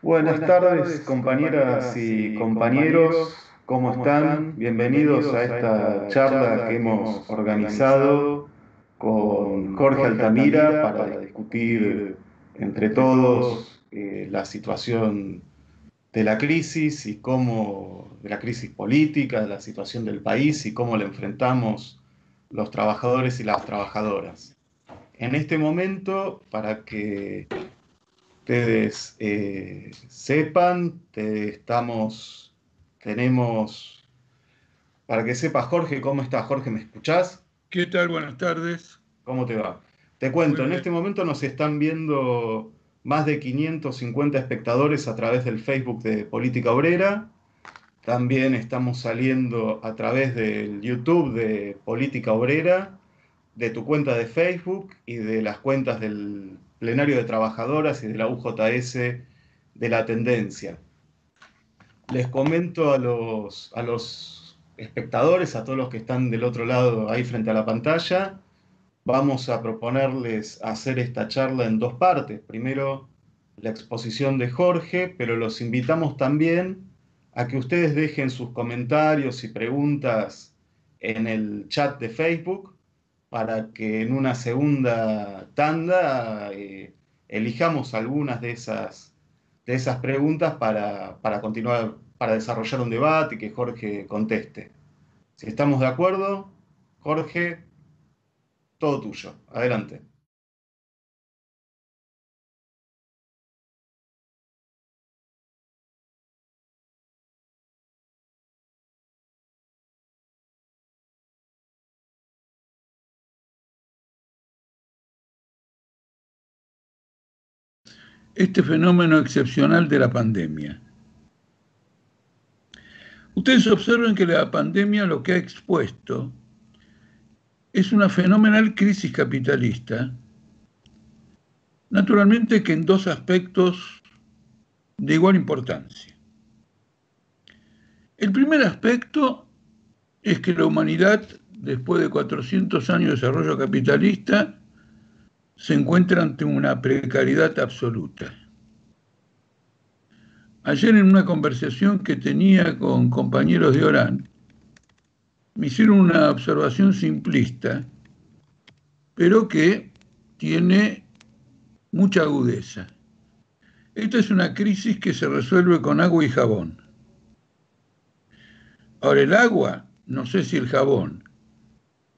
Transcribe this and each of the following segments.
Buenas tardes, compañeras y compañeros. ¿Cómo están? Bienvenidos a esta charla que hemos organizado con Jorge Altamira para discutir entre todos eh, la situación de la crisis y cómo, de la crisis política, de la situación del país y cómo la enfrentamos los trabajadores y las trabajadoras. En este momento, para que ustedes eh, sepan, estamos, tenemos, para que sepa Jorge, ¿cómo está Jorge? ¿Me escuchás? ¿Qué tal? Buenas tardes. ¿Cómo te va? Te cuento, en este momento nos están viendo más de 550 espectadores a través del Facebook de Política Obrera. También estamos saliendo a través del YouTube de Política Obrera, de tu cuenta de Facebook y de las cuentas del plenario de trabajadoras y de la UJS de la tendencia. Les comento a los, a los espectadores, a todos los que están del otro lado ahí frente a la pantalla, vamos a proponerles hacer esta charla en dos partes. Primero, la exposición de Jorge, pero los invitamos también a que ustedes dejen sus comentarios y preguntas en el chat de Facebook para que en una segunda tanda eh, elijamos algunas de esas, de esas preguntas para, para continuar, para desarrollar un debate y que Jorge conteste. Si estamos de acuerdo, Jorge, todo tuyo. Adelante. Este fenómeno excepcional de la pandemia. Ustedes observen que la pandemia lo que ha expuesto es una fenomenal crisis capitalista, naturalmente que en dos aspectos de igual importancia. El primer aspecto es que la humanidad, después de 400 años de desarrollo capitalista, se encuentra ante una precariedad absoluta. Ayer en una conversación que tenía con compañeros de Orán, me hicieron una observación simplista, pero que tiene mucha agudeza. Esta es una crisis que se resuelve con agua y jabón. Ahora el agua, no sé si el jabón,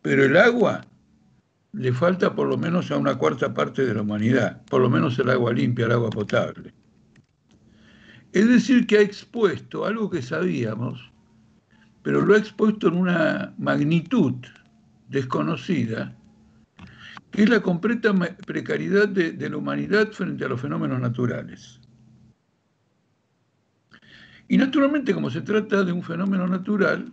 pero el agua le falta por lo menos a una cuarta parte de la humanidad, por lo menos el agua limpia, el agua potable. Es decir, que ha expuesto algo que sabíamos, pero lo ha expuesto en una magnitud desconocida, que es la completa precariedad de, de la humanidad frente a los fenómenos naturales. Y naturalmente, como se trata de un fenómeno natural,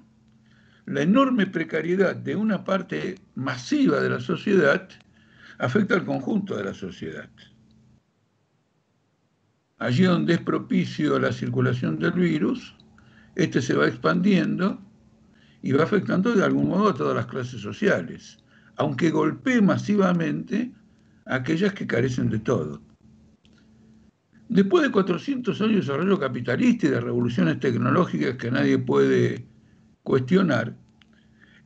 la enorme precariedad de una parte masiva de la sociedad afecta al conjunto de la sociedad. Allí donde es propicio la circulación del virus, este se va expandiendo y va afectando de algún modo a todas las clases sociales, aunque golpee masivamente a aquellas que carecen de todo. Después de 400 años de desarrollo capitalista y de revoluciones tecnológicas que nadie puede cuestionar,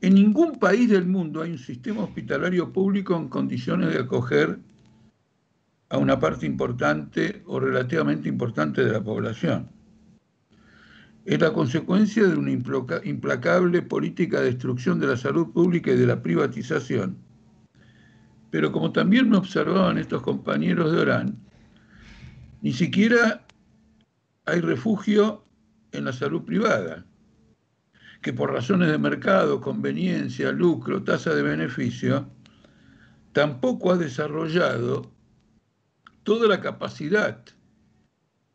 en ningún país del mundo hay un sistema hospitalario público en condiciones de acoger a una parte importante o relativamente importante de la población. Es la consecuencia de una implacable política de destrucción de la salud pública y de la privatización. Pero como también me observaban estos compañeros de Orán, ni siquiera hay refugio en la salud privada que por razones de mercado, conveniencia, lucro, tasa de beneficio, tampoco ha desarrollado toda la capacidad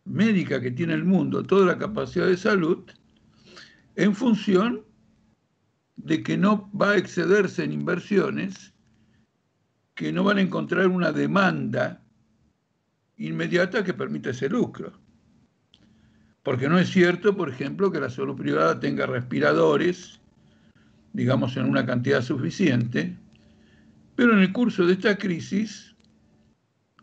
médica que tiene el mundo, toda la capacidad de salud, en función de que no va a excederse en inversiones, que no van a encontrar una demanda inmediata que permita ese lucro. Porque no es cierto, por ejemplo, que la salud privada tenga respiradores, digamos, en una cantidad suficiente, pero en el curso de esta crisis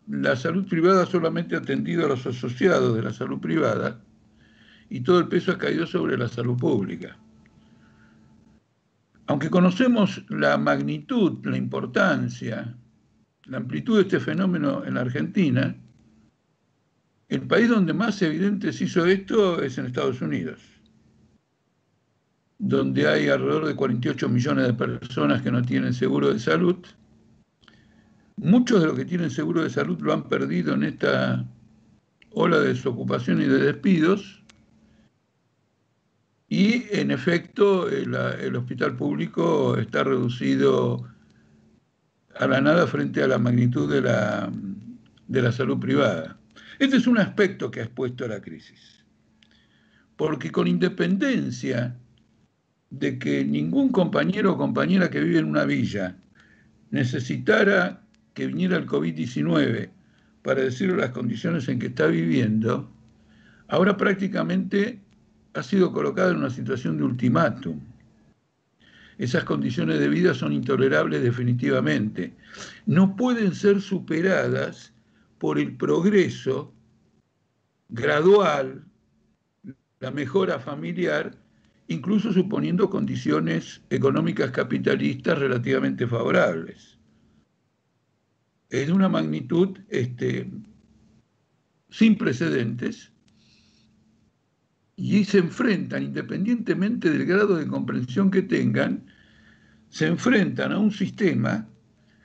la salud privada solamente ha atendido a los asociados de la salud privada y todo el peso ha caído sobre la salud pública. Aunque conocemos la magnitud, la importancia, la amplitud de este fenómeno en la Argentina, el país donde más evidente se hizo esto es en Estados Unidos, donde hay alrededor de 48 millones de personas que no tienen seguro de salud. Muchos de los que tienen seguro de salud lo han perdido en esta ola de desocupación y de despidos y en efecto el, hospital público está reducido a la nada frente a la magnitud de la, de la salud privada. Este es un aspecto que ha expuesto a la crisis, porque con independencia de que ningún compañero o compañera que vive en una villa necesitara que viniera el COVID-19 para decirle las condiciones en que está viviendo, ahora prácticamente ha sido colocado en una situación de ultimátum. Esas condiciones de vida son intolerables definitivamente. No pueden ser superadas por el progreso gradual, la mejora familiar, incluso suponiendo condiciones económicas capitalistas relativamente favorables. Es una magnitud este, sin precedentes y se enfrentan, independientemente del grado de comprensión que tengan, se enfrentan a un sistema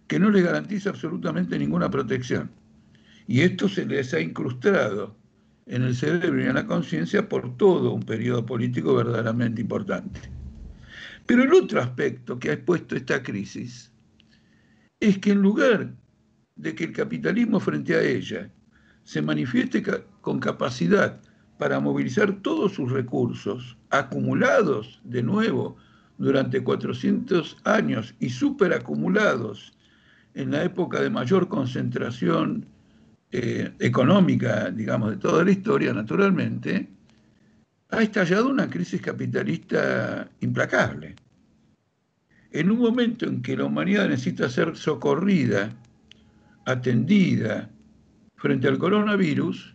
que no les garantiza absolutamente ninguna protección. Y esto se les ha incrustado en el cerebro y en la conciencia por todo un periodo político verdaderamente importante. Pero el otro aspecto que ha expuesto esta crisis es que en lugar de que el capitalismo frente a ella se manifieste con capacidad para movilizar todos sus recursos acumulados de nuevo durante 400 años y superacumulados en la época de mayor concentración eh, económica, digamos, de toda la historia, naturalmente, ha estallado una crisis capitalista implacable. En un momento en que la humanidad necesita ser socorrida, atendida frente al coronavirus,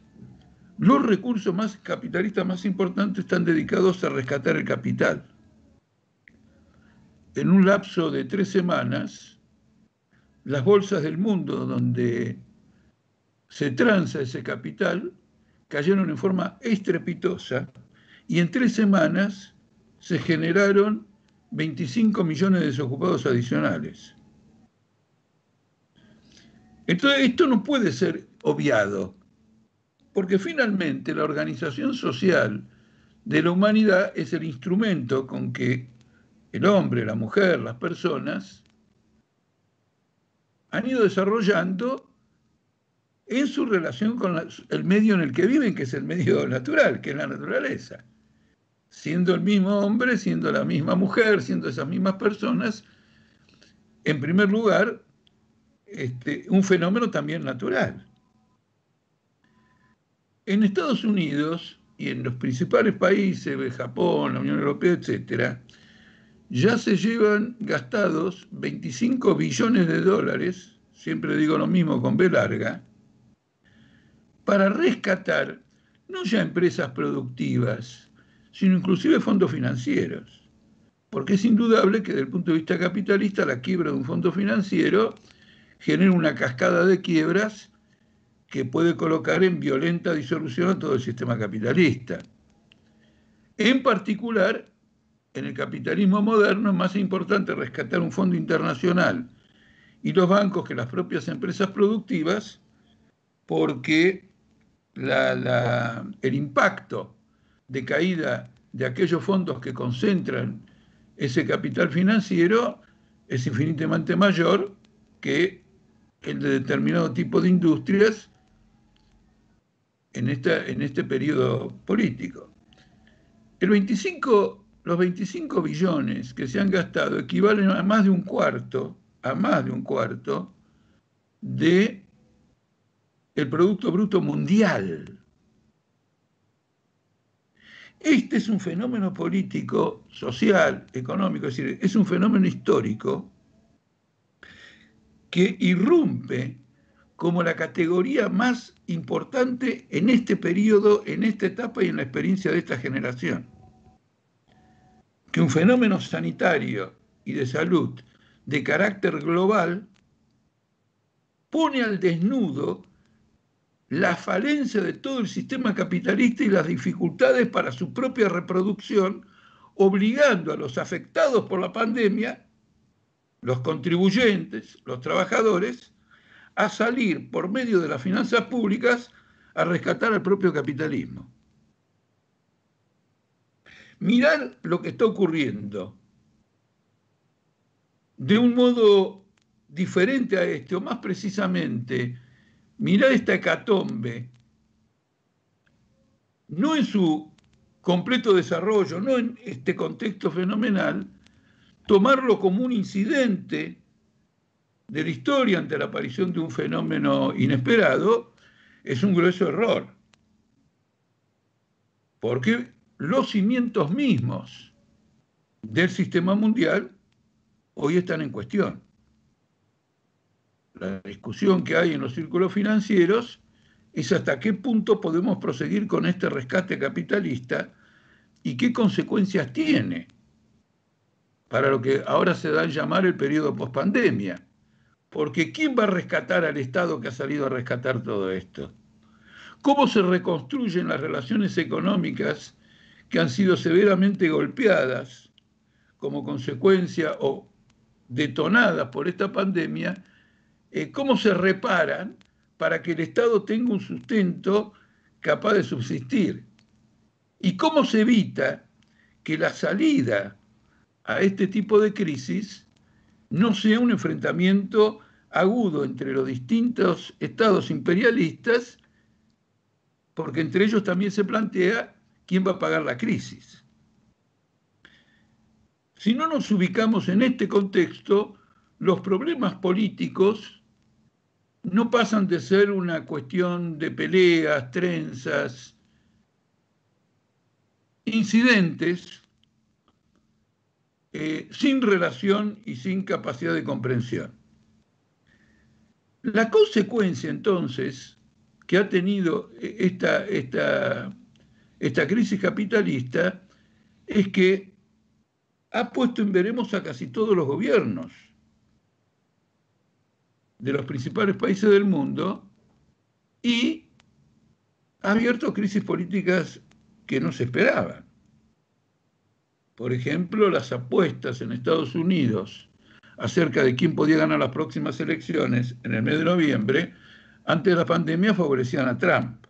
los recursos más capitalistas más importantes están dedicados a rescatar el capital. En un lapso de tres semanas, las bolsas del mundo donde se transa ese capital cayeron en forma estrepitosa y en tres semanas se generaron 25 millones de desocupados adicionales. Entonces, esto no puede ser obviado. Porque finalmente la organización social de la humanidad es el instrumento con que el hombre, la mujer, las personas han ido desarrollando en su relación con el medio en el que viven, que es el medio natural, que es la naturaleza. Siendo el mismo hombre, siendo la misma mujer, siendo esas mismas personas, en primer lugar, este, un fenómeno también natural. En Estados Unidos y en los principales países, Japón, la Unión Europea, etc., ya se llevan gastados 25 billones de dólares, siempre digo lo mismo con B larga, para rescatar no ya empresas productivas, sino inclusive fondos financieros. Porque es indudable que desde el punto de vista capitalista la quiebra de un fondo financiero genera una cascada de quiebras que puede colocar en violenta disolución a todo el sistema capitalista. En particular, en el capitalismo moderno es más importante rescatar un fondo internacional y los bancos que las propias empresas productivas, porque el impacto de caída de aquellos fondos que concentran ese capital financiero es infinitamente mayor que el de determinado tipo de industrias en, esta, en este periodo político. El 25, los 25 billones que se han gastado equivalen a más de un cuarto, a más de un cuarto de el Producto Bruto Mundial. Este es un fenómeno político, social, económico, es decir, es un fenómeno histórico que irrumpe como la categoría más importante en este periodo, en esta etapa y en la experiencia de esta generación. Que un fenómeno sanitario y de salud de carácter global pone al desnudo la falencia de todo el sistema capitalista y las dificultades para su propia reproducción, obligando a los afectados por la pandemia, los contribuyentes, los trabajadores, a salir por medio de las finanzas públicas a rescatar al propio capitalismo. Mirar lo que está ocurriendo de un modo diferente a este, o más precisamente, mirar esta hecatombe, no en su completo desarrollo, no en este contexto fenomenal, tomarlo como un incidente de la historia ante la aparición de un fenómeno inesperado, es un grueso error. Porque los cimientos mismos del sistema mundial hoy están en cuestión. La discusión que hay en los círculos financieros es hasta qué punto podemos proseguir con este rescate capitalista y qué consecuencias tiene para lo que ahora se da a llamar el periodo pospandemia. Porque ¿quién va a rescatar al Estado que ha salido a rescatar todo esto? ¿Cómo se reconstruyen las relaciones económicas que han sido severamente golpeadas como consecuencia o detonadas por esta pandemia? Eh, ¿Cómo se reparan para que el Estado tenga un sustento capaz de subsistir? ¿Y cómo se evita que la salida a este tipo de crisis no sea un enfrentamiento agudo entre los distintos estados imperialistas, porque entre ellos también se plantea quién va a pagar la crisis. Si no nos ubicamos en este contexto, los problemas políticos no pasan de ser una cuestión de peleas, trenzas, incidentes eh, sin relación y sin capacidad de comprensión. La consecuencia entonces que ha tenido esta, esta, esta crisis capitalista es que ha puesto en veremos a casi todos los gobiernos de los principales países del mundo y ha abierto crisis políticas que no se esperaban. Por ejemplo, las apuestas en Estados Unidos acerca de quién podía ganar las próximas elecciones en el mes de noviembre, antes de la pandemia favorecían a Trump.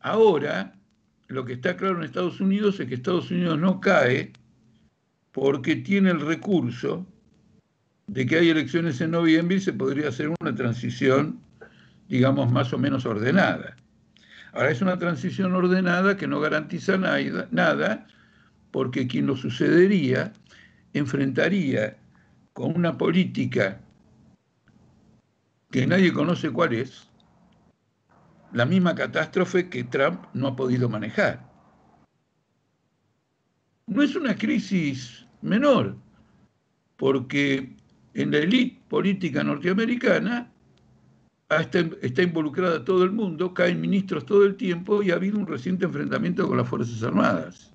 Ahora, lo que está claro en Estados Unidos es que Estados Unidos no cae porque tiene el recurso de que hay elecciones en noviembre y se podría hacer una transición, digamos, más o menos ordenada. Ahora es una transición ordenada que no garantiza nada, porque quien lo sucedería enfrentaría con una política que nadie conoce cuál es, la misma catástrofe que Trump no ha podido manejar. No es una crisis menor, porque en la élite política norteamericana está, involucrada todo el mundo, caen ministros todo el tiempo y ha habido un reciente enfrentamiento con las Fuerzas Armadas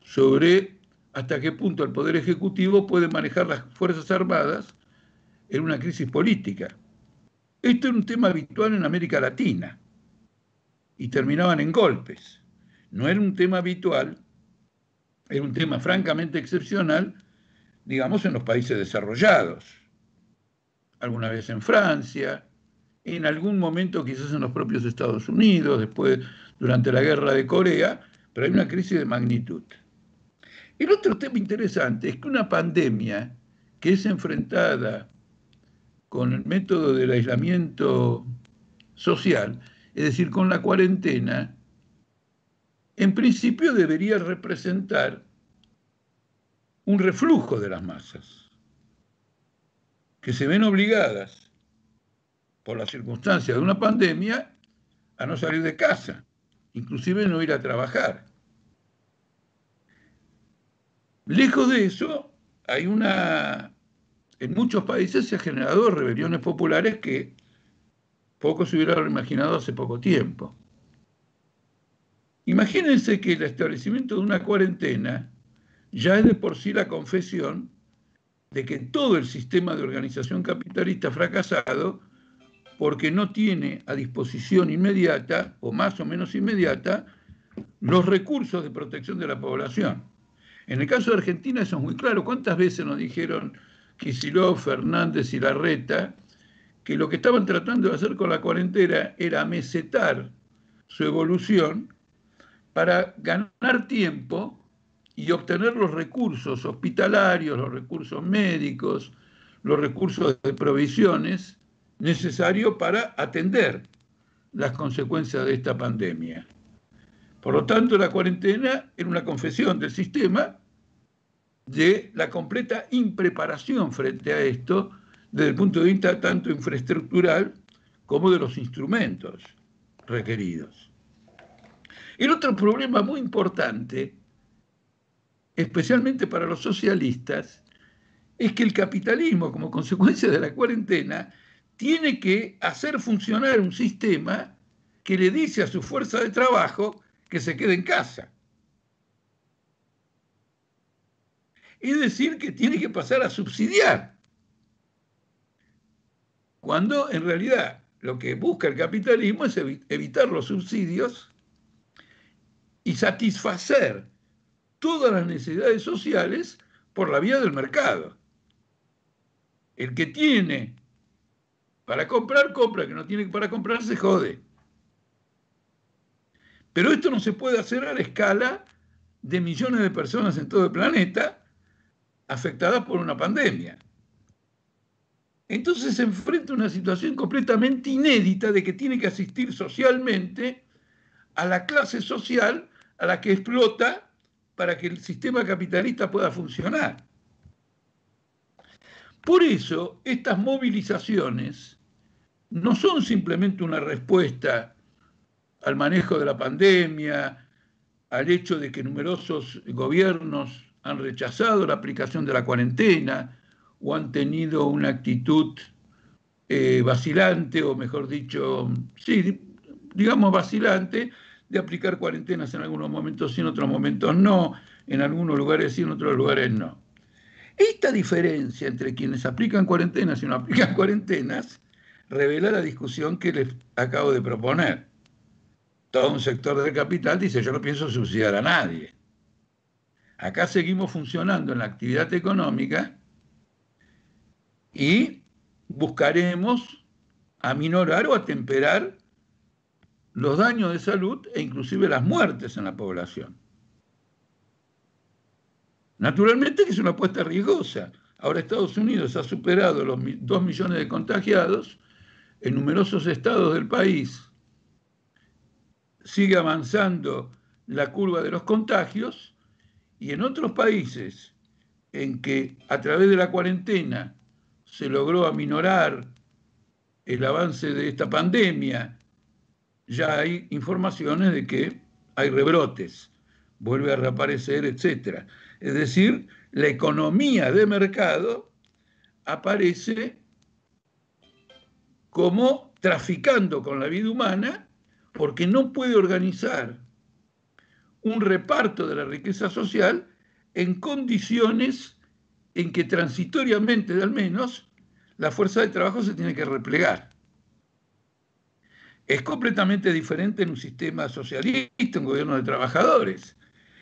sobre hasta qué punto el Poder Ejecutivo puede manejar las Fuerzas Armadas en una crisis política. Esto era un tema habitual en América Latina y terminaban en golpes. No era un tema habitual, era un tema francamente excepcional, digamos, en los países desarrollados. Alguna vez en Francia, en algún momento quizás en los propios Estados Unidos, después durante la guerra de Corea, pero hay una crisis de magnitud. El otro tema interesante es que una pandemia que es enfrentada con el método del aislamiento social, es decir, con la cuarentena, en principio debería representar un reflujo de las masas, que se ven obligadas por las circunstancias de una pandemia a no salir de casa, inclusive no ir a trabajar. Lejos de eso, hay una en muchos países se han generado rebeliones populares que pocos se hubieran imaginado hace poco tiempo. Imagínense que el establecimiento de una cuarentena ya es de por sí la confesión de que todo el sistema de organización capitalista ha fracasado porque no tiene a disposición inmediata, o más o menos inmediata, los recursos de protección de la población. En el caso de Argentina eso es muy claro. ¿Cuántas veces nos dijeron Kicillof, Fernández y Larreta que lo que estaban tratando de hacer con la cuarentena era mesetar su evolución para ganar tiempo y obtener los recursos hospitalarios, los recursos médicos, los recursos de provisiones necesarios para atender las consecuencias de esta pandemia. Por lo tanto, la cuarentena era una confesión del sistema de la completa impreparación frente a esto desde el punto de vista tanto infraestructural como de los instrumentos requeridos. El otro problema muy importante, especialmente para los socialistas, es que el capitalismo, como consecuencia de la cuarentena, tiene que hacer funcionar un sistema que le dice a su fuerza de trabajo que se quede en casa. Es decir, que tiene que pasar a subsidiar. Cuando en realidad lo que busca el capitalismo es evitar los subsidios y satisfacer todas las necesidades sociales por la vía del mercado. El que tiene para comprar, compra, el que no tiene para comprar, se jode. Pero esto no se puede hacer a la escala de millones de personas en todo el planeta afectadas por una pandemia. Entonces se enfrenta a una situación completamente inédita de que tiene que asistir socialmente a la clase social a la que explota para que el sistema capitalista pueda funcionar. Por eso, estas movilizaciones no son simplemente una respuesta al manejo de la pandemia, al hecho de que numerosos gobiernos han rechazado la aplicación de la cuarentena o han tenido una actitud eh, vacilante, o mejor dicho, sí, digamos vacilante, de aplicar cuarentenas en algunos momentos sí, en otros momentos no, en algunos lugares sí, en otros lugares no. Esta diferencia entre quienes aplican cuarentenas y no aplican cuarentenas revela la discusión que les acabo de proponer. Todo un sector del capital dice, yo no pienso subsidiar a nadie. Acá seguimos funcionando en la actividad económica y buscaremos aminorar o atemperar los daños de salud e inclusive las muertes en la población. Naturalmente que es una apuesta riesgosa. Ahora Estados Unidos ha superado los 2 millones de contagiados, en numerosos estados del país sigue avanzando la curva de los contagios y en otros países en que a través de la cuarentena se logró aminorar el avance de esta pandemia, ya hay informaciones de que hay rebrotes, vuelve a reaparecer, etc. Es decir, la economía de mercado aparece como traficando con la vida humana porque no puede organizar un reparto de la riqueza social en condiciones en que transitoriamente, al menos, la fuerza de trabajo se tiene que replegar. Es completamente diferente en un sistema socialista, un gobierno de trabajadores,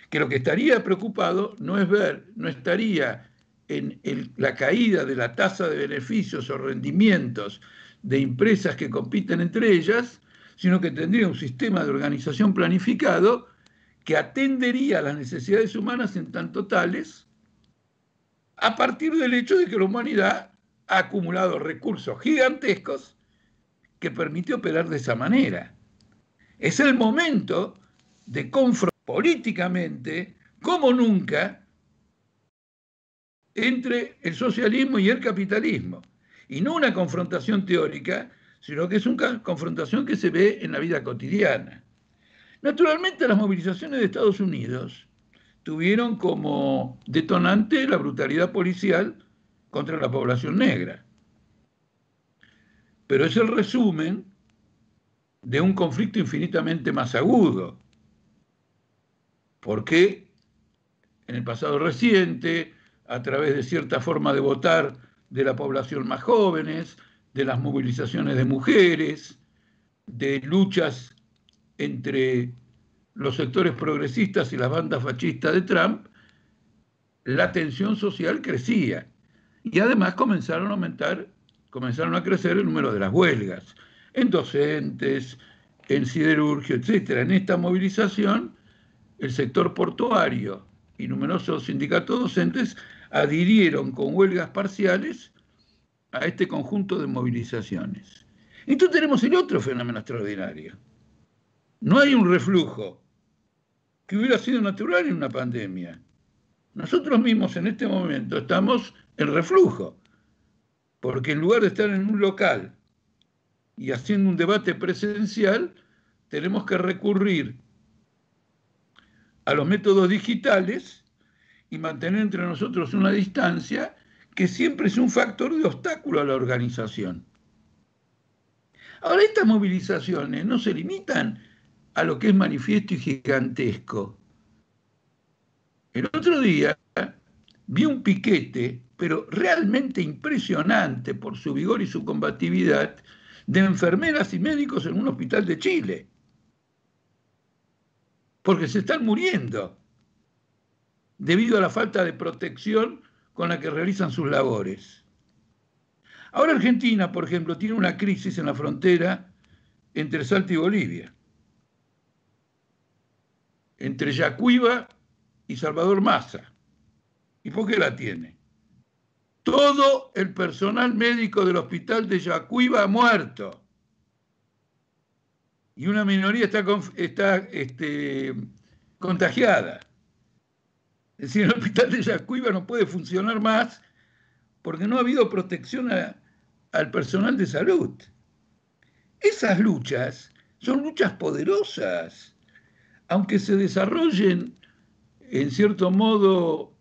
que lo que estaría preocupado no es ver, no estaría en la caída de la tasa de beneficios o rendimientos de empresas que compiten entre ellas, sino que tendría un sistema de organización planificado que atendería a las necesidades humanas en tanto tales, a partir del hecho de que la humanidad ha acumulado recursos gigantescos que permite operar de esa manera. Es el momento de confrontar políticamente, como nunca, entre el socialismo y el capitalismo. Y no una confrontación teórica, sino que es una confrontación que se ve en la vida cotidiana. Naturalmente las movilizaciones de Estados Unidos tuvieron como detonante la brutalidad policial contra la población negra. Pero es el resumen de un conflicto infinitamente más agudo. Porque en el pasado reciente, a través de cierta forma de votar de la población más jóvenes, de las movilizaciones de mujeres, de luchas entre los sectores progresistas y las bandas fascistas de Trump, la tensión social crecía. Y además comenzaron a aumentar, comenzaron a crecer el número de las huelgas, en docentes, en siderurgia, etc. En esta movilización, el sector portuario y numerosos sindicatos docentes adhirieron con huelgas parciales a este conjunto de movilizaciones. Entonces tenemos el otro fenómeno extraordinario. No hay un reflujo que hubiera sido natural en una pandemia. Nosotros mismos en este momento estamos en reflujo, porque en lugar de estar en un local y haciendo un debate presencial, tenemos que recurrir a los métodos digitales y mantener entre nosotros una distancia que siempre es un factor de obstáculo a la organización. Ahora, estas movilizaciones no se limitan a lo que es manifiesto y gigantesco. El otro día vi un piquete, pero realmente impresionante por su vigor y su combatividad, de enfermeras y médicos en un hospital de Chile. Porque se están muriendo debido a la falta de protección con la que realizan sus labores. Ahora Argentina, por ejemplo, tiene una crisis en la frontera entre Salta y Bolivia, entre Yacuiba y Salvador Massa. ¿Y por qué la tiene? Todo el personal médico del hospital de Yacuiba ha muerto. Y una minoría está, está este, contagiada. Es decir, el hospital de Yacuiba no puede funcionar más porque no ha habido protección al personal de salud. Esas luchas son luchas poderosas, aunque se desarrollen en cierto modo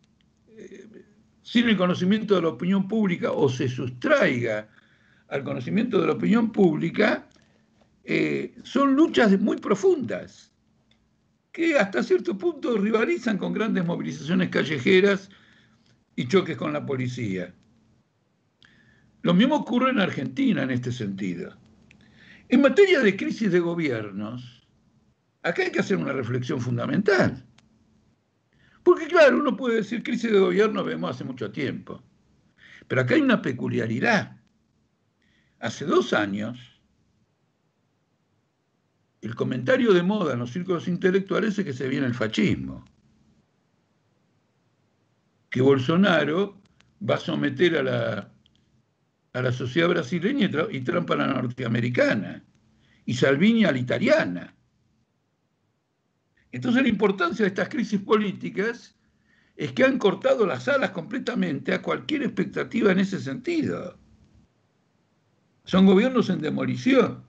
sin el conocimiento de la opinión pública o se sustraiga al conocimiento de la opinión pública, eh, son luchas muy profundas que hasta cierto punto rivalizan con grandes movilizaciones callejeras y choques con la policía. Lo mismo ocurre en Argentina en este sentido. En materia de crisis de gobiernos, acá hay que hacer una reflexión fundamental. Porque claro, uno puede decir crisis de gobierno vemos hace mucho tiempo. Pero acá hay una peculiaridad. Hace dos años, el comentario de moda en los círculos intelectuales es que se viene el fascismo. Que Bolsonaro va a someter a la, a la sociedad brasileña y, Trump a la norteamericana. Y Salvini a la italiana. Entonces la importancia de estas crisis políticas es que han cortado las alas completamente a cualquier expectativa en ese sentido. Son gobiernos en demolición.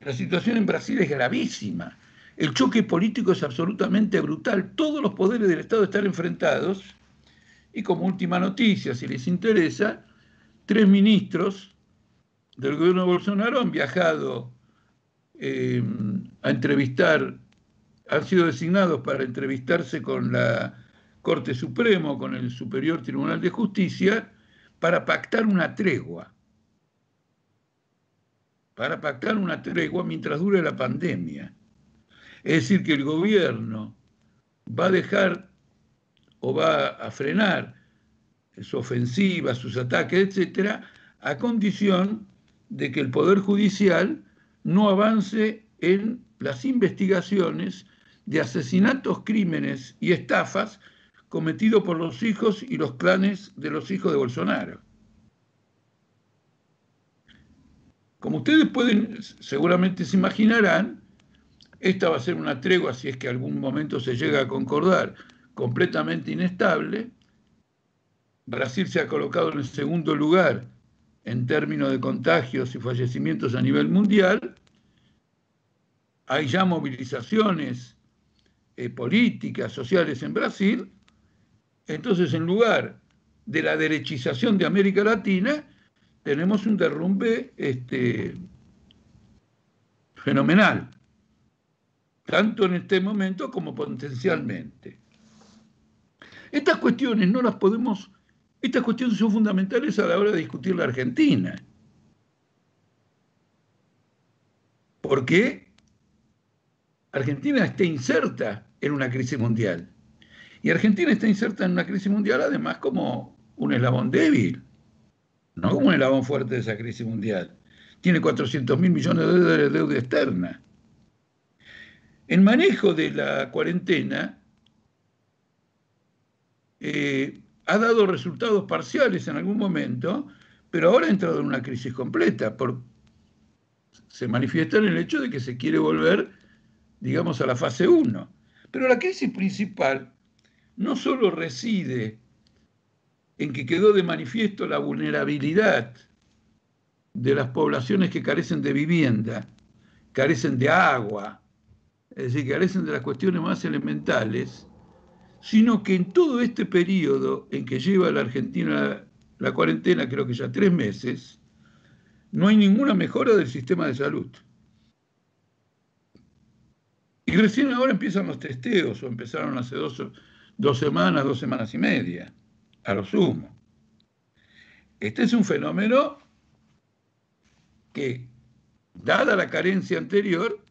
La situación en Brasil es gravísima. El choque político es absolutamente brutal. Todos los poderes del Estado están enfrentados. Y como última noticia, si les interesa, tres ministros del gobierno de Bolsonaro han viajado eh, a entrevistar, han sido designados para entrevistarse con la Corte Suprema, con el Superior Tribunal de Justicia, para pactar una tregua para pactar una tregua mientras dure la pandemia. Es decir, que el gobierno va a dejar o va a frenar su ofensiva, sus ataques, etcétera, a condición de que el Poder Judicial no avance en las investigaciones de asesinatos, crímenes y estafas cometidos por los hijos y los clanes de los hijos de Bolsonaro. Como ustedes pueden, seguramente se imaginarán, esta va a ser una tregua si es que algún momento se llega a concordar, completamente inestable. Brasil se ha colocado en el segundo lugar en términos de contagios y fallecimientos a nivel mundial. Hay ya movilizaciones eh, políticas, sociales en Brasil. Entonces, en lugar de la derechización de América Latina, tenemos un derrumbe este, fenomenal, tanto en este momento como potencialmente. Estas cuestiones no las podemos, estas cuestiones son fundamentales a la hora de discutir la Argentina. Porque Argentina está inserta en una crisis mundial. Y Argentina está inserta en una crisis mundial además como un eslabón débil, no como un eslabón fuerte de esa crisis mundial. Tiene 400 mil millones de dólares de deuda externa. El manejo de la cuarentena eh, ha dado resultados parciales en algún momento, pero ahora ha entrado en una crisis completa. Por, se manifiesta en el hecho de que se quiere volver, digamos, a la fase 1. Pero la crisis principal no solo reside en que quedó de manifiesto la vulnerabilidad de las poblaciones que carecen de vivienda, carecen de agua, es decir, carecen de las cuestiones más elementales, sino que en todo este periodo en que lleva la Argentina la cuarentena, creo que ya tres meses, no hay ninguna mejora del sistema de salud. Y recién ahora empiezan los testeos, o empezaron hace dos, dos semanas, dos semanas y media, a lo sumo. Este es un fenómeno que, dada la carencia anterior,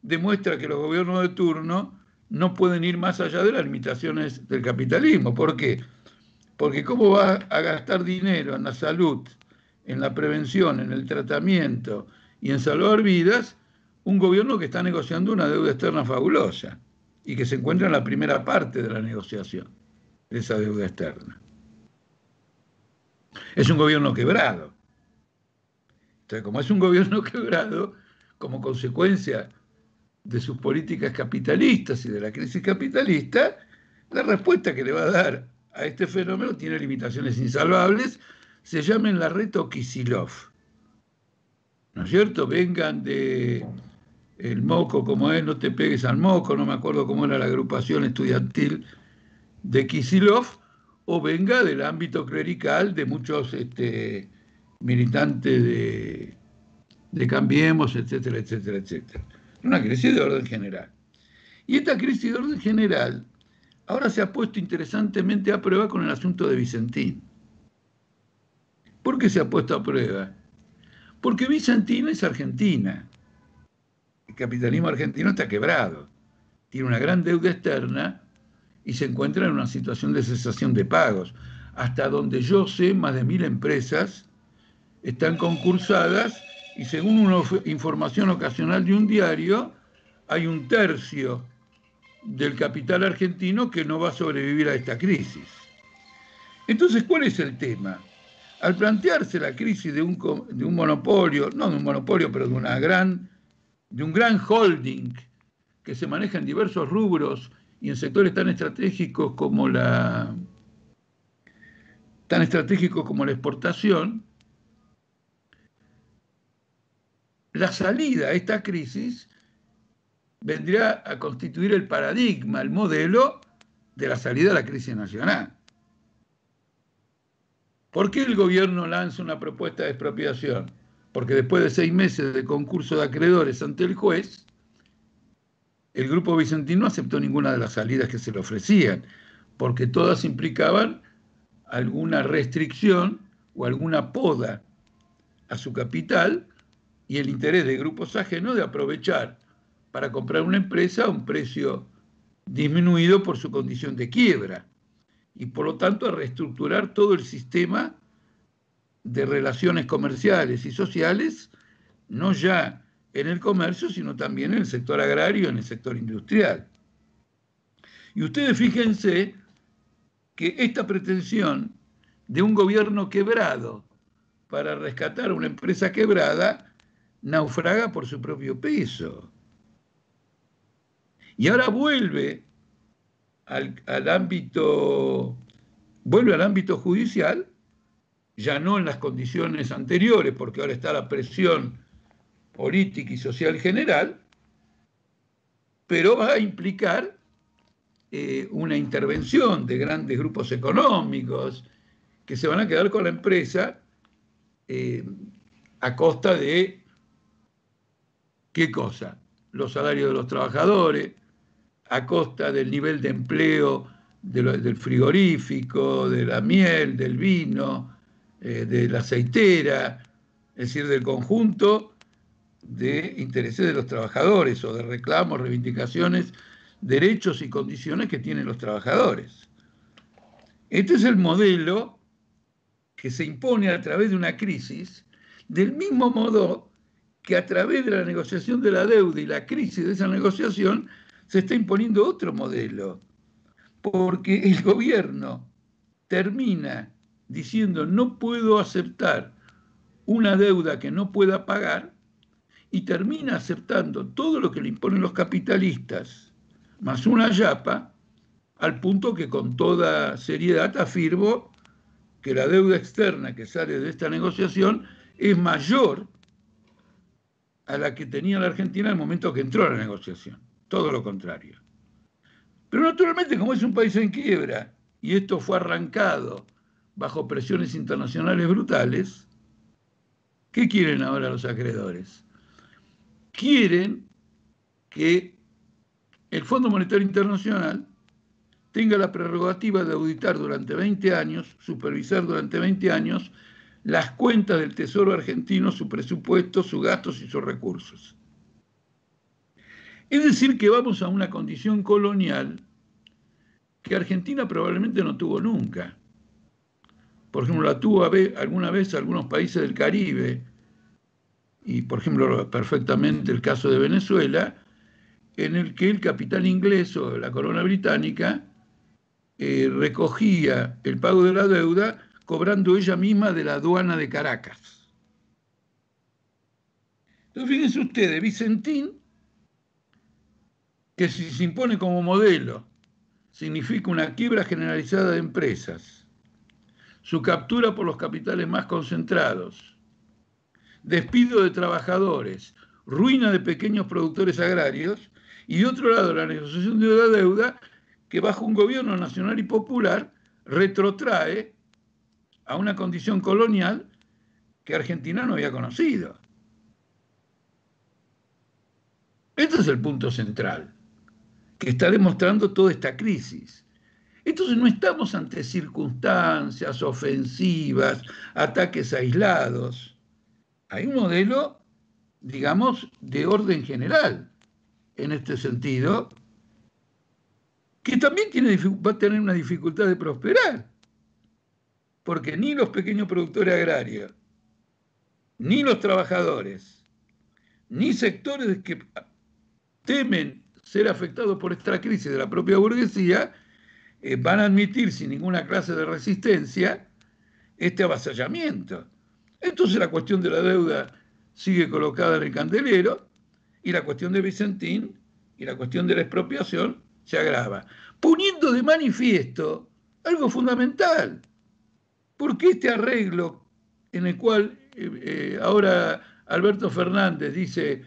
demuestra que los gobiernos de turno no pueden ir más allá de las limitaciones del capitalismo. ¿Por qué? Porque ¿cómo va a gastar dinero en la salud, en la prevención, en el tratamiento y en salvar vidas un gobierno que está negociando una deuda externa fabulosa y que se encuentra en la primera parte de la negociación de esa deuda externa? Es un gobierno quebrado. Entonces, como es un gobierno quebrado, como consecuencia de sus políticas capitalistas y de la crisis capitalista, la respuesta que le va a dar a este fenómeno tiene limitaciones insalvables, se llamen la reto Kisilov. ¿No es cierto? Vengan de el moco como es, no te pegues al moco, no me acuerdo cómo era la agrupación estudiantil de Kisilov, o venga del ámbito clerical de muchos este, militantes de, de Cambiemos, etcétera, etcétera, etcétera una crisis de orden general. Y esta crisis de orden general ahora se ha puesto interesantemente a prueba con el asunto de Vicentín. ¿Por qué se ha puesto a prueba? Porque Vicentín es Argentina. Capitalismo argentino está quebrado. Tiene una gran deuda externa y se encuentra en una situación de cesación de pagos. Hasta donde yo sé, más de mil empresas están concursadas y según una información ocasional de un diario, hay un tercio del capital argentino que no va a sobrevivir a esta crisis. Entonces, ¿cuál es el tema? Al plantearse la crisis de un, de un monopolio, no de un monopolio, pero de, una gran, de un gran holding que se maneja en diversos rubros y en sectores tan estratégicos como la, tan estratégicos como la exportación, la salida a esta crisis vendría a constituir el paradigma, el modelo de la salida a la crisis nacional. ¿Por qué el gobierno lanza una propuesta de expropiación? Porque después de seis meses de concurso de acreedores ante el juez, el grupo Vicentino no aceptó ninguna de las salidas que se le ofrecían, porque todas implicaban alguna restricción o alguna poda a su capital y el interés de grupos ajenos de aprovechar para comprar una empresa a un precio disminuido por su condición de quiebra y por lo tanto a reestructurar todo el sistema de relaciones comerciales y sociales, no ya en el comercio, sino también en el sector agrario, en el sector industrial. Y ustedes fíjense que esta pretensión de un gobierno quebrado para rescatar una empresa quebrada naufraga por su propio peso. Y ahora vuelve al, ámbito, vuelve al ámbito judicial, ya no en las condiciones anteriores, porque ahora está la presión política y social general, pero va a implicar eh, una intervención de grandes grupos económicos que se van a quedar con la empresa eh, a costa de, ¿qué cosa? Los salarios de los trabajadores, a costa del nivel de empleo del frigorífico, de la miel, del vino, eh, de la aceitera, es decir, del conjunto de intereses de los trabajadores o de reclamos, reivindicaciones, derechos y condiciones que tienen los trabajadores. Este es el modelo que se impone a través de una crisis, del mismo modo que a través de la negociación de la deuda y la crisis de esa negociación se está imponiendo otro modelo, porque el gobierno termina diciendo no puedo aceptar una deuda que no pueda pagar y termina aceptando todo lo que le imponen los capitalistas, más una yapa, al punto que con toda seriedad afirmo que la deuda externa que sale de esta negociación es mayor a la que tenía la Argentina en el momento que entró a la negociación. Todo lo contrario. Pero naturalmente, como es un país en quiebra y esto fue arrancado bajo presiones internacionales brutales, ¿qué quieren ahora los acreedores? Quieren que el Fondo Monetario Internacional tenga la prerrogativa de auditar durante 20 años, supervisar durante 20 años las cuentas del Tesoro argentino, su presupuesto, sus gastos y sus recursos. Es decir, que vamos a una condición colonial que Argentina probablemente no tuvo nunca. Por ejemplo, la tuvo alguna vez algunos países del Caribe, y por ejemplo perfectamente el caso de Venezuela, en el que el capital inglés o la corona británica eh, recogía el pago de la deuda cobrando ella misma de la aduana de Caracas. Entonces, fíjense ustedes, Vicentín, que si se impone como modelo, significa una quiebra generalizada de empresas, su captura por los capitales más concentrados, despido de trabajadores, ruina de pequeños productores agrarios y de otro lado la negociación de la deuda que bajo un gobierno nacional y popular retrotrae a una condición colonial que Argentina no había conocido. Este es el punto central que está demostrando toda esta crisis. Entonces no estamos ante circunstancias ofensivas, ataques aislados. Hay un modelo, digamos, de orden general en este sentido, que también va a tener una dificultad de prosperar, porque ni los pequeños productores agrarios, ni los trabajadores, ni sectores que temen ser afectados por esta crisis de la propia burguesía, eh, van a admitir sin ninguna clase de resistencia este avasallamiento. Entonces la cuestión de la deuda sigue colocada en el candelero y la cuestión de Vicentín y la cuestión de la expropiación se agrava, poniendo de manifiesto algo fundamental. Porque este arreglo en el cual eh, eh, ahora Alberto Fernández dice,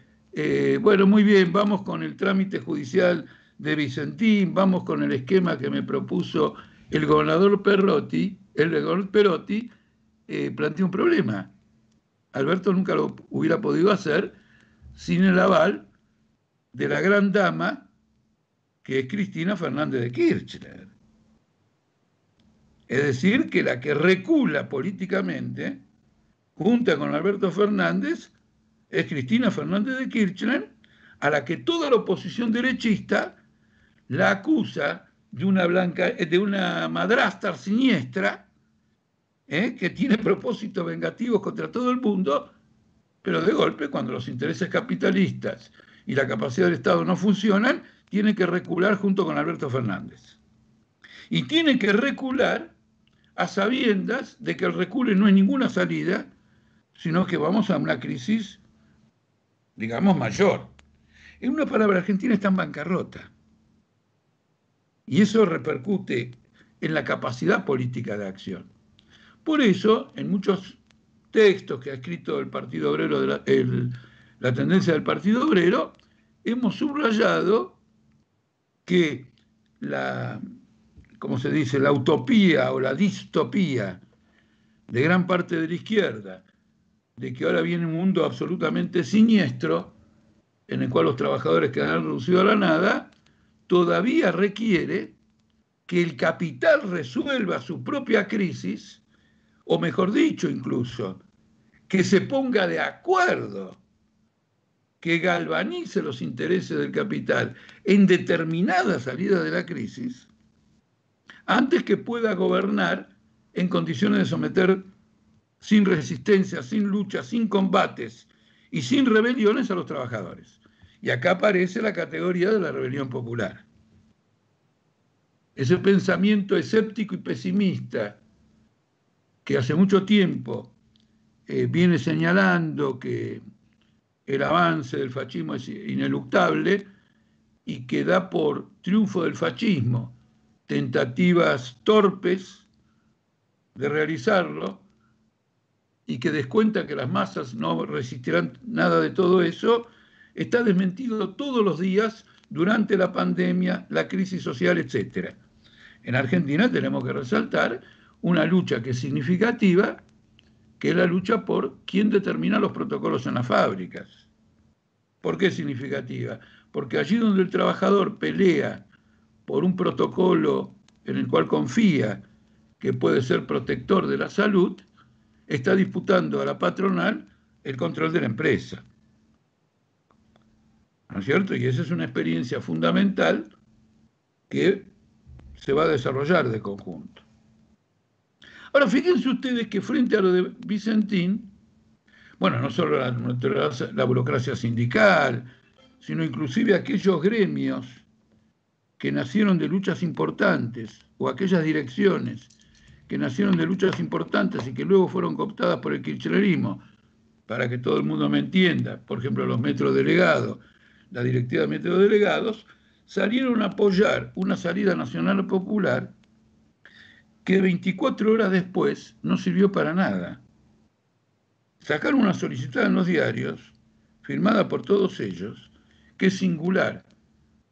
bueno, muy bien, vamos con el trámite judicial de Vicentín, vamos con el esquema que me propuso el gobernador Perrotti, el gobernador Perotti, plantea un problema. Alberto nunca lo hubiera podido hacer sin el aval de la gran dama que es Cristina Fernández de Kirchner. Es decir, que la que recula políticamente, junta con Alberto Fernández, es Cristina Fernández de Kirchner, a la que toda la oposición derechista la acusa de una, blanca, de una madrastra siniestra, ¿eh? que tiene propósitos vengativos contra todo el mundo, pero de golpe, cuando los intereses capitalistas y la capacidad del Estado no funcionan, tiene que recular junto con Alberto Fernández. Y tiene que recular a sabiendas de que el recule no es ninguna salida, sino que vamos a una crisis, digamos, mayor. En una palabra, Argentina está en bancarrota. Y eso repercute en la capacidad política de acción. Por eso, en muchos textos que ha escrito el Partido Obrero, de la, la tendencia del Partido Obrero, hemos subrayado que la, ¿cómo se dice?, la utopía o la distopía de gran parte de la izquierda, de que ahora viene un mundo absolutamente siniestro, en el cual los trabajadores quedan reducidos a la nada, todavía requiere que el capital resuelva su propia crisis, o mejor dicho incluso, que se ponga de acuerdo, que galvanice los intereses del capital en determinada salida de la crisis, antes que pueda gobernar en condiciones de someter sin resistencia, sin lucha, sin combates y sin rebeliones a los trabajadores. Y acá aparece la categoría de la rebelión popular. Ese pensamiento escéptico y pesimista que hace mucho tiempo eh, viene señalando que el avance del fascismo es ineluctable y que da por triunfo del fascismo tentativas torpes de realizarlo y que descuenta que las masas no resistirán nada de todo eso, está desmentido todos los días durante la pandemia, la crisis social, etc. En Argentina tenemos que resaltar una lucha que es significativa, que es la lucha por quién determina los protocolos en las fábricas. ¿Por qué es significativa? Porque allí donde el trabajador pelea por un protocolo en el cual confía que puede ser protector de la salud, está disputando a la patronal el control de la empresa. ¿No es cierto? Y esa es una experiencia fundamental que se va a desarrollar de conjunto. Ahora, fíjense ustedes que frente a lo de Vicentín, bueno, no solo la, la burocracia sindical, sino inclusive aquellos gremios que nacieron de luchas importantes, o aquellas direcciones que nacieron de luchas importantes y que luego fueron cooptadas por el kirchnerismo, para que todo el mundo me entienda, por ejemplo los metrodelegados, la directiva de metrodelegados, salieron a apoyar una salida nacional popular que 24 horas después no sirvió para nada. Sacaron una solicitud en los diarios, firmada por todos ellos, que es singular,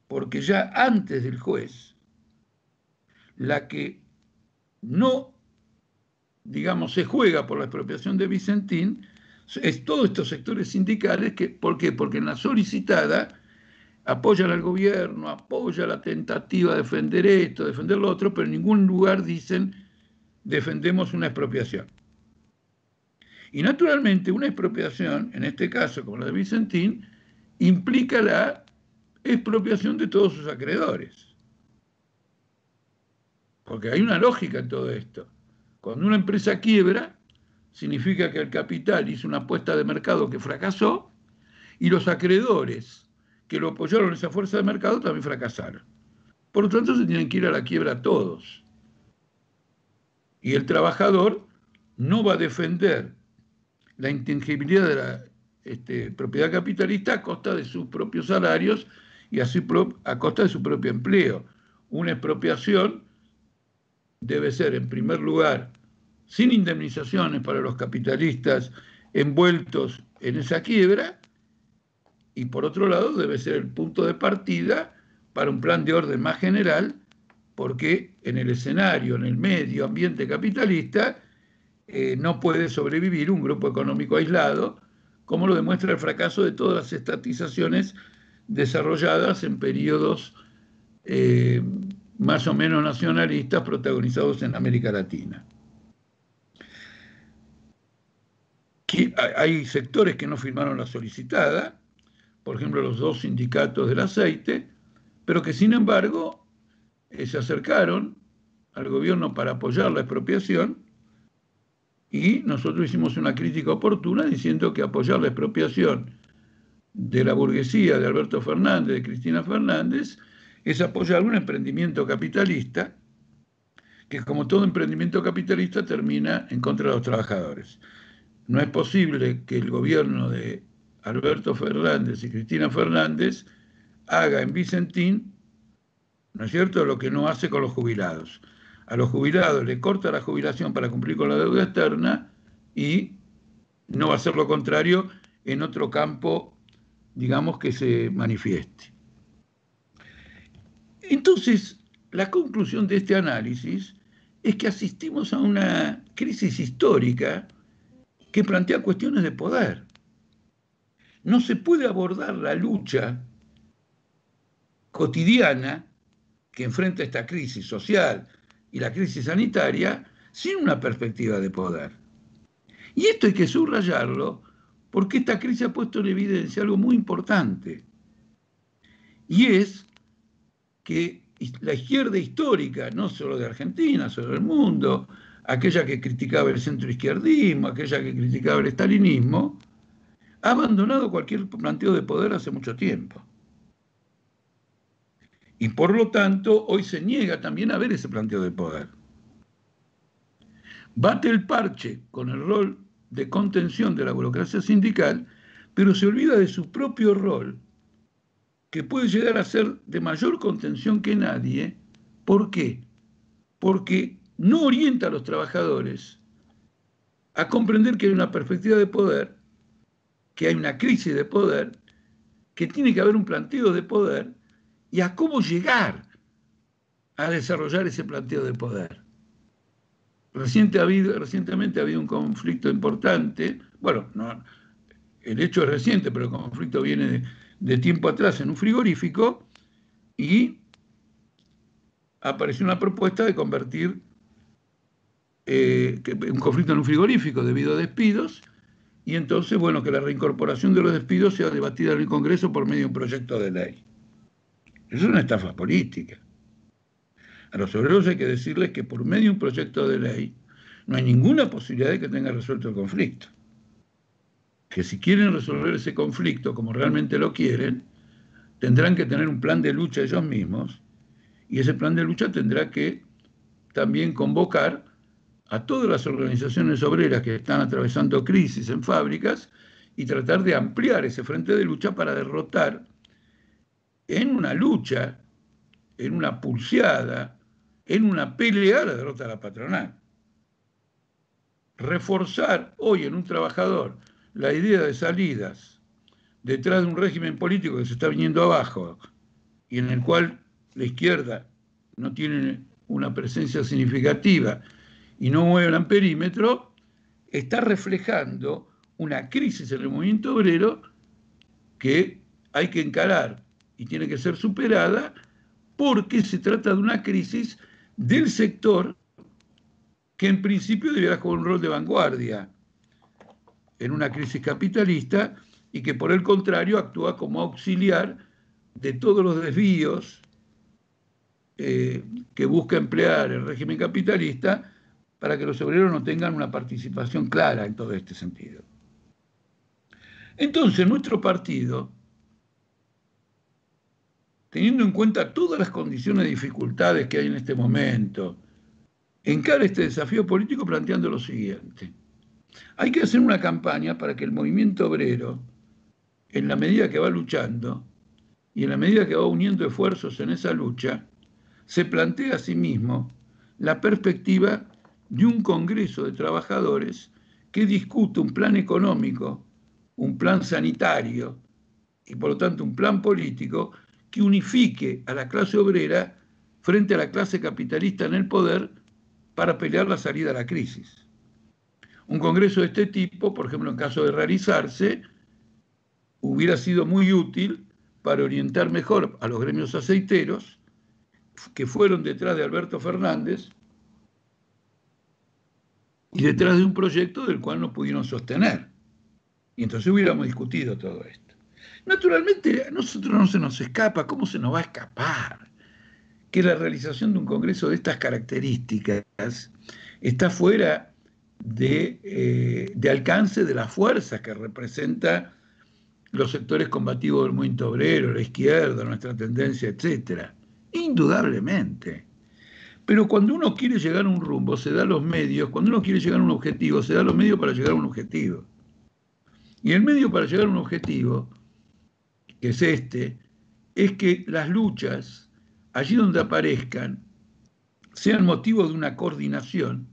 porque ya antes del juez, la que no, digamos, se juega por la expropiación de Vicentín, es todos estos sectores sindicales, que, ¿por qué? Porque en la solicitada apoyan al gobierno, apoya la tentativa de defender esto, defender lo otro, pero en ningún lugar dicen defendemos una expropiación. Y naturalmente una expropiación, en este caso como la de Vicentín, implica la expropiación de todos sus acreedores. Porque hay una lógica en todo esto. Cuando una empresa quiebra, significa que el capital hizo una apuesta de mercado que fracasó y los acreedores que lo apoyaron esa fuerza de mercado también fracasaron. Por lo tanto, se tienen que ir a la quiebra todos. Y el trabajador no va a defender la intangibilidad de la este, propiedad capitalista a costa de sus propios salarios y a, a costa de su propio empleo. Una expropiación debe ser, en primer lugar, sin indemnizaciones para los capitalistas envueltos en esa quiebra, y por otro lado debe ser el punto de partida para un plan de orden más general, porque en el escenario, en el medio ambiente capitalista, eh, no puede sobrevivir un grupo económico aislado, como lo demuestra el fracaso de todas las estatizaciones desarrolladas en periodos eh, más o menos nacionalistas protagonizados en América Latina. Hay sectores que no firmaron la solicitada, por ejemplo los dos sindicatos del aceite, pero que sin embargo eh, se acercaron al gobierno para apoyar la expropiación y nosotros hicimos una crítica oportuna diciendo que apoyar la expropiación de la burguesía de Alberto Fernández, de Cristina Fernández, es apoyar un emprendimiento capitalista que como todo emprendimiento capitalista termina en contra de los trabajadores. No es posible que el gobierno de Alberto Fernández y Cristina Fernández haga en Vicentín, ¿no es cierto?, lo que no hace con los jubilados. A los jubilados le corta la jubilación para cumplir con la deuda externa y no va a ser lo contrario en otro campo, digamos, que se manifieste. Entonces, la conclusión de este análisis es que asistimos a una crisis histórica que plantea cuestiones de poder. No se puede abordar la lucha cotidiana que enfrenta esta crisis social y la crisis sanitaria sin una perspectiva de poder. Y esto hay que subrayarlo porque esta crisis ha puesto en evidencia algo muy importante, y es que la izquierda histórica, no solo de Argentina, solo del mundo, aquella que criticaba el centroizquierdismo, aquella que criticaba el estalinismo, ha abandonado cualquier planteo de poder hace mucho tiempo. Y por lo tanto, hoy se niega también a ver ese planteo de poder. Bate el parche con el rol de contención de la burocracia sindical, pero se olvida de su propio rol, que puede llegar a ser de mayor contención que nadie. ¿Por qué? Porque no orienta a los trabajadores a comprender que hay una perspectiva de poder, que hay una crisis de poder, que tiene que haber un planteo de poder y a cómo llegar a desarrollar ese planteo de poder. Recientemente ha habido un conflicto importante, bueno, no, el hecho es reciente, pero el conflicto viene de, tiempo atrás en un frigorífico y apareció una propuesta de convertir eh, un conflicto en un frigorífico debido a despidos y entonces, bueno, que la reincorporación de los despidos sea debatida en el Congreso por medio de un proyecto de ley. Eso es una estafa política. A los obreros hay que decirles que por medio de un proyecto de ley no hay ninguna posibilidad de que tenga resuelto el conflicto. Que si quieren resolver ese conflicto como realmente lo quieren, tendrán que tener un plan de lucha ellos mismos y ese plan de lucha tendrá que también convocar a todas las organizaciones obreras que están atravesando crisis en fábricas y tratar de ampliar ese frente de lucha para derrotar en una lucha, en una pulseada, en una pelea la derrota de la patronal. Reforzar hoy en un trabajador la idea de salidas detrás de un régimen político que se está viniendo abajo y en el cual la izquierda no tiene una presencia significativa y no mueve el amperímetro, está reflejando una crisis en el movimiento obrero que hay que encarar y tiene que ser superada porque se trata de una crisis del sector que en principio debiera jugar un rol de vanguardia en una crisis capitalista y que por el contrario actúa como auxiliar de todos los desvíos eh, que busca emplear el régimen capitalista para que los obreros no tengan una participación clara en todo este sentido. Entonces, nuestro partido teniendo en cuenta todas las condiciones de dificultades que hay en este momento, encara este desafío político planteando lo siguiente. Hay que hacer una campaña para que el movimiento obrero, en la medida que va luchando y en la medida que va uniendo esfuerzos en esa lucha, se plantee a sí mismo la perspectiva de un Congreso de Trabajadores que discute un plan económico, un plan sanitario y por lo tanto un plan político que unifique a la clase obrera frente a la clase capitalista en el poder para pelear la salida a la crisis. Un congreso de este tipo, por ejemplo, en caso de realizarse, hubiera sido muy útil para orientar mejor a los gremios aceiteros que fueron detrás de Alberto Fernández y detrás de un proyecto del cual no pudieron sostener. Y entonces hubiéramos discutido todo esto. Naturalmente, a nosotros no se nos escapa, ¿cómo se nos va a escapar? Que la realización de un congreso de estas características está fuera de, eh, de alcance de las fuerzas que representa los sectores combativos del movimiento obrero, la izquierda, nuestra tendencia, etc. Indudablemente. Pero cuando uno quiere llegar a un rumbo, se da los medios, cuando uno quiere llegar a un objetivo, se da los medios para llegar a un objetivo. Y el medio para llegar a un objetivo que es este, es que las luchas, allí donde aparezcan, sean motivo de una coordinación,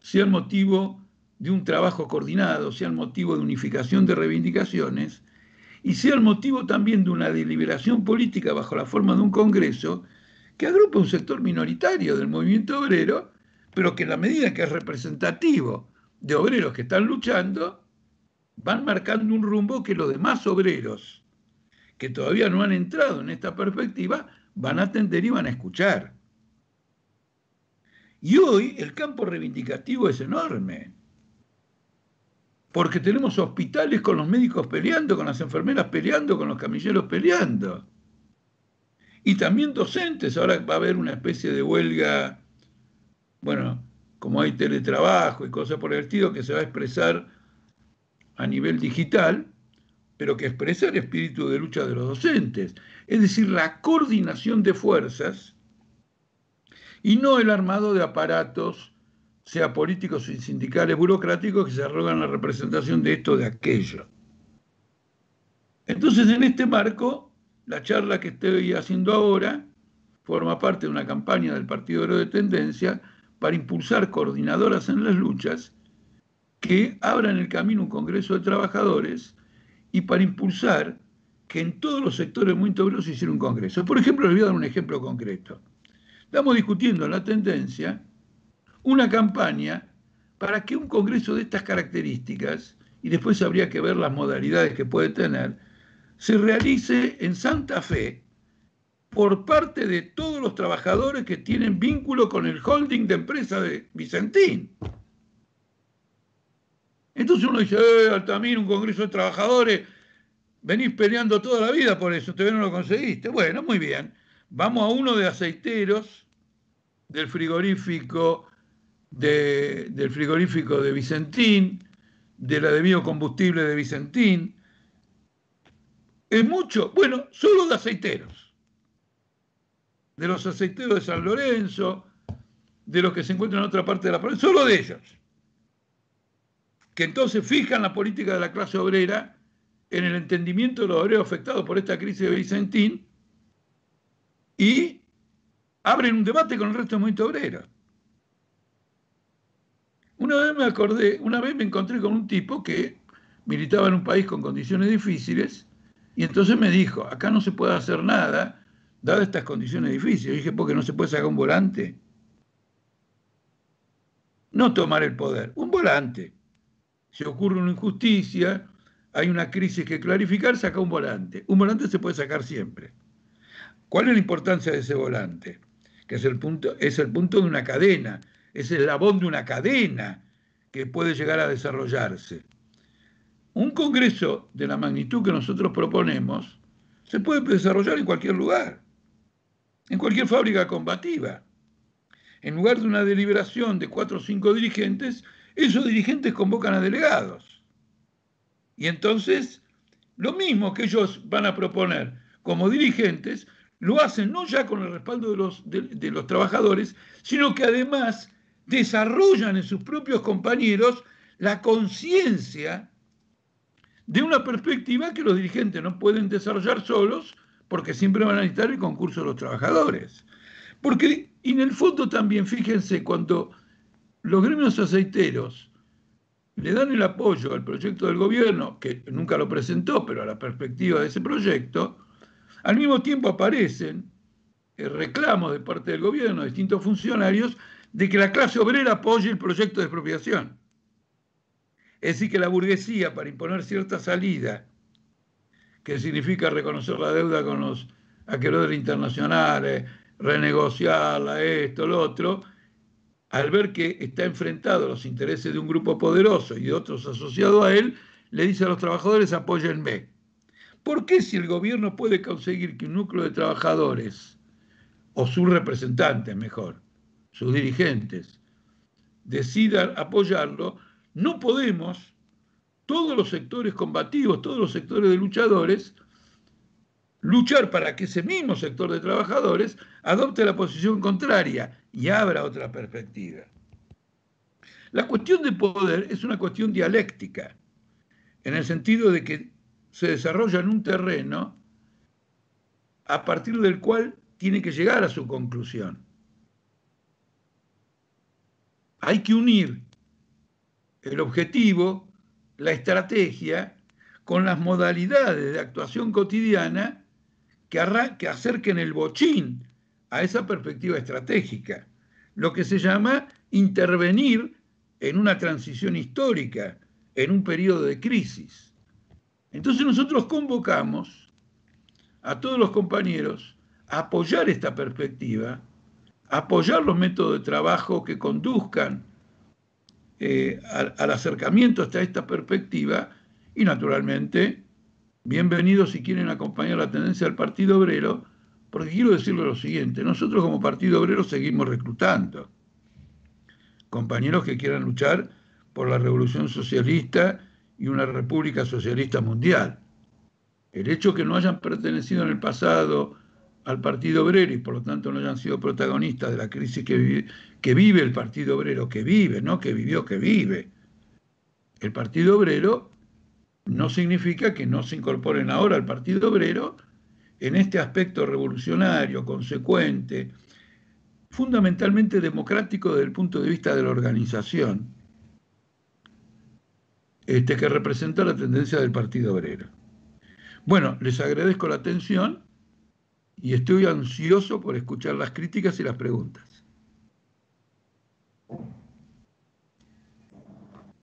sean motivo de un trabajo coordinado, sean motivo de unificación de reivindicaciones y sean motivo también de una deliberación política bajo la forma de un Congreso que agrupa un sector minoritario del movimiento obrero, pero que en la medida que es representativo de obreros que están luchando, van marcando un rumbo que los demás obreros que todavía no han entrado en esta perspectiva van a atender y van a escuchar. Y hoy el campo reivindicativo es enorme, porque tenemos hospitales con los médicos peleando, con las enfermeras peleando, con los camilleros peleando. Y también docentes, ahora va a haber una especie de huelga, bueno, como hay teletrabajo y cosas por el estilo, que se va a expresar a nivel digital, pero que expresa el espíritu de lucha de los docentes. Es decir, la coordinación de fuerzas y no el armado de aparatos, sea políticos y sindicales burocráticos, que se arrogan la representación de esto o de aquello. Entonces, en este marco, la charla que estoy haciendo ahora forma parte de una campaña del Partido de Tendencia para impulsar coordinadoras en las luchas que abran el camino a un Congreso de Trabajadores y para impulsar que en todos los sectores muy obreros se hiciera un Congreso. Por ejemplo, les voy a dar un ejemplo concreto. Estamos discutiendo en la tendencia una campaña para que un Congreso de estas características, y después habría que ver las modalidades que puede tener, se realice en Santa Fe por parte de todos los trabajadores que tienen vínculo con el holding de empresa de Vicentín. Entonces uno dice, eh, Altamir, un congreso de trabajadores, venís peleando toda la vida por eso, todavía no lo conseguiste. Bueno, muy bien. Vamos a uno de aceiteros del frigorífico de, del frigorífico de Vicentín, de la de biocombustible de Vicentín. Es mucho, bueno, solo de aceiteros. De los aceiteros de San Lorenzo, de los que se encuentran en otra parte de la provincia, solo de ellos que entonces fijan la política de la clase obrera en el entendimiento de los obreros afectados por esta crisis de Vicentín y abren un debate con el resto del movimiento obrero. Una vez me acordé, una vez me encontré con un tipo que militaba en un país con condiciones difíciles y entonces me dijo, acá no se puede hacer nada dadas estas condiciones difíciles. Yo dije, porque no se puede sacar un volante. No tomar el poder, un volante si ocurre una injusticia, hay una crisis que clarificar, saca un volante. Un volante se puede sacar siempre. ¿Cuál es la importancia de ese volante? Que es el punto, es el punto de una cadena, es el labón de una cadena que puede llegar a desarrollarse. Un congreso de la magnitud que nosotros proponemos se puede desarrollar en cualquier lugar, en cualquier fábrica combativa. En lugar de una deliberación de cuatro o cinco dirigentes, esos dirigentes convocan a delegados. Y entonces, lo mismo que ellos van a proponer como dirigentes, lo hacen no ya con el respaldo de los, de, los trabajadores, sino que además desarrollan en sus propios compañeros la conciencia de una perspectiva que los dirigentes no pueden desarrollar solos porque siempre van a necesitar el concurso de los trabajadores. Porque en el fondo también, fíjense, cuando los gremios aceiteros le dan el apoyo al proyecto del gobierno, que nunca lo presentó, pero a la perspectiva de ese proyecto, al mismo tiempo aparecen reclamos de parte del gobierno, de distintos funcionarios, de que la clase obrera apoye el proyecto de expropiación. Es decir, que la burguesía, para imponer cierta salida, que significa reconocer la deuda con los acreedores internacionales, renegociarla, esto, lo otro, al ver que está enfrentado a los intereses de un grupo poderoso y de otros asociados a él, le dice a los trabajadores apóyenme. ¿Por qué si el gobierno puede conseguir que un núcleo de trabajadores, o sus representantes mejor, sus dirigentes, decidan apoyarlo, no podemos, todos los sectores combativos, todos los sectores de luchadores, luchar para que ese mismo sector de trabajadores adopte la posición contraria y abra otra perspectiva. La cuestión de poder es una cuestión dialéctica, en el sentido de que se desarrolla en un terreno a partir del cual tiene que llegar a su conclusión. Hay que unir el objetivo, la estrategia, con las modalidades de actuación cotidiana que, acerquen el bochín a esa perspectiva estratégica, lo que se llama intervenir en una transición histórica, en un periodo de crisis. Entonces nosotros convocamos a todos los compañeros a apoyar esta perspectiva, a apoyar los métodos de trabajo que conduzcan eh, al, al acercamiento hasta esta perspectiva y naturalmente, bienvenidos si quieren acompañar la tendencia del Partido Obrero, porque quiero decirle lo siguiente, nosotros como Partido Obrero seguimos reclutando compañeros que quieran luchar por la revolución socialista y una república socialista mundial. El hecho que no hayan pertenecido en el pasado al Partido Obrero y por lo tanto no hayan sido protagonistas de la crisis que vive, el Partido Obrero, que vive, no que vivió, que vive. El Partido Obrero no significa que no se incorporen ahora al Partido Obrero en este aspecto revolucionario, consecuente, fundamentalmente democrático desde el punto de vista de la organización, este, que representa la tendencia del Partido Obrero. Bueno, les agradezco la atención y estoy ansioso por escuchar las críticas y las preguntas.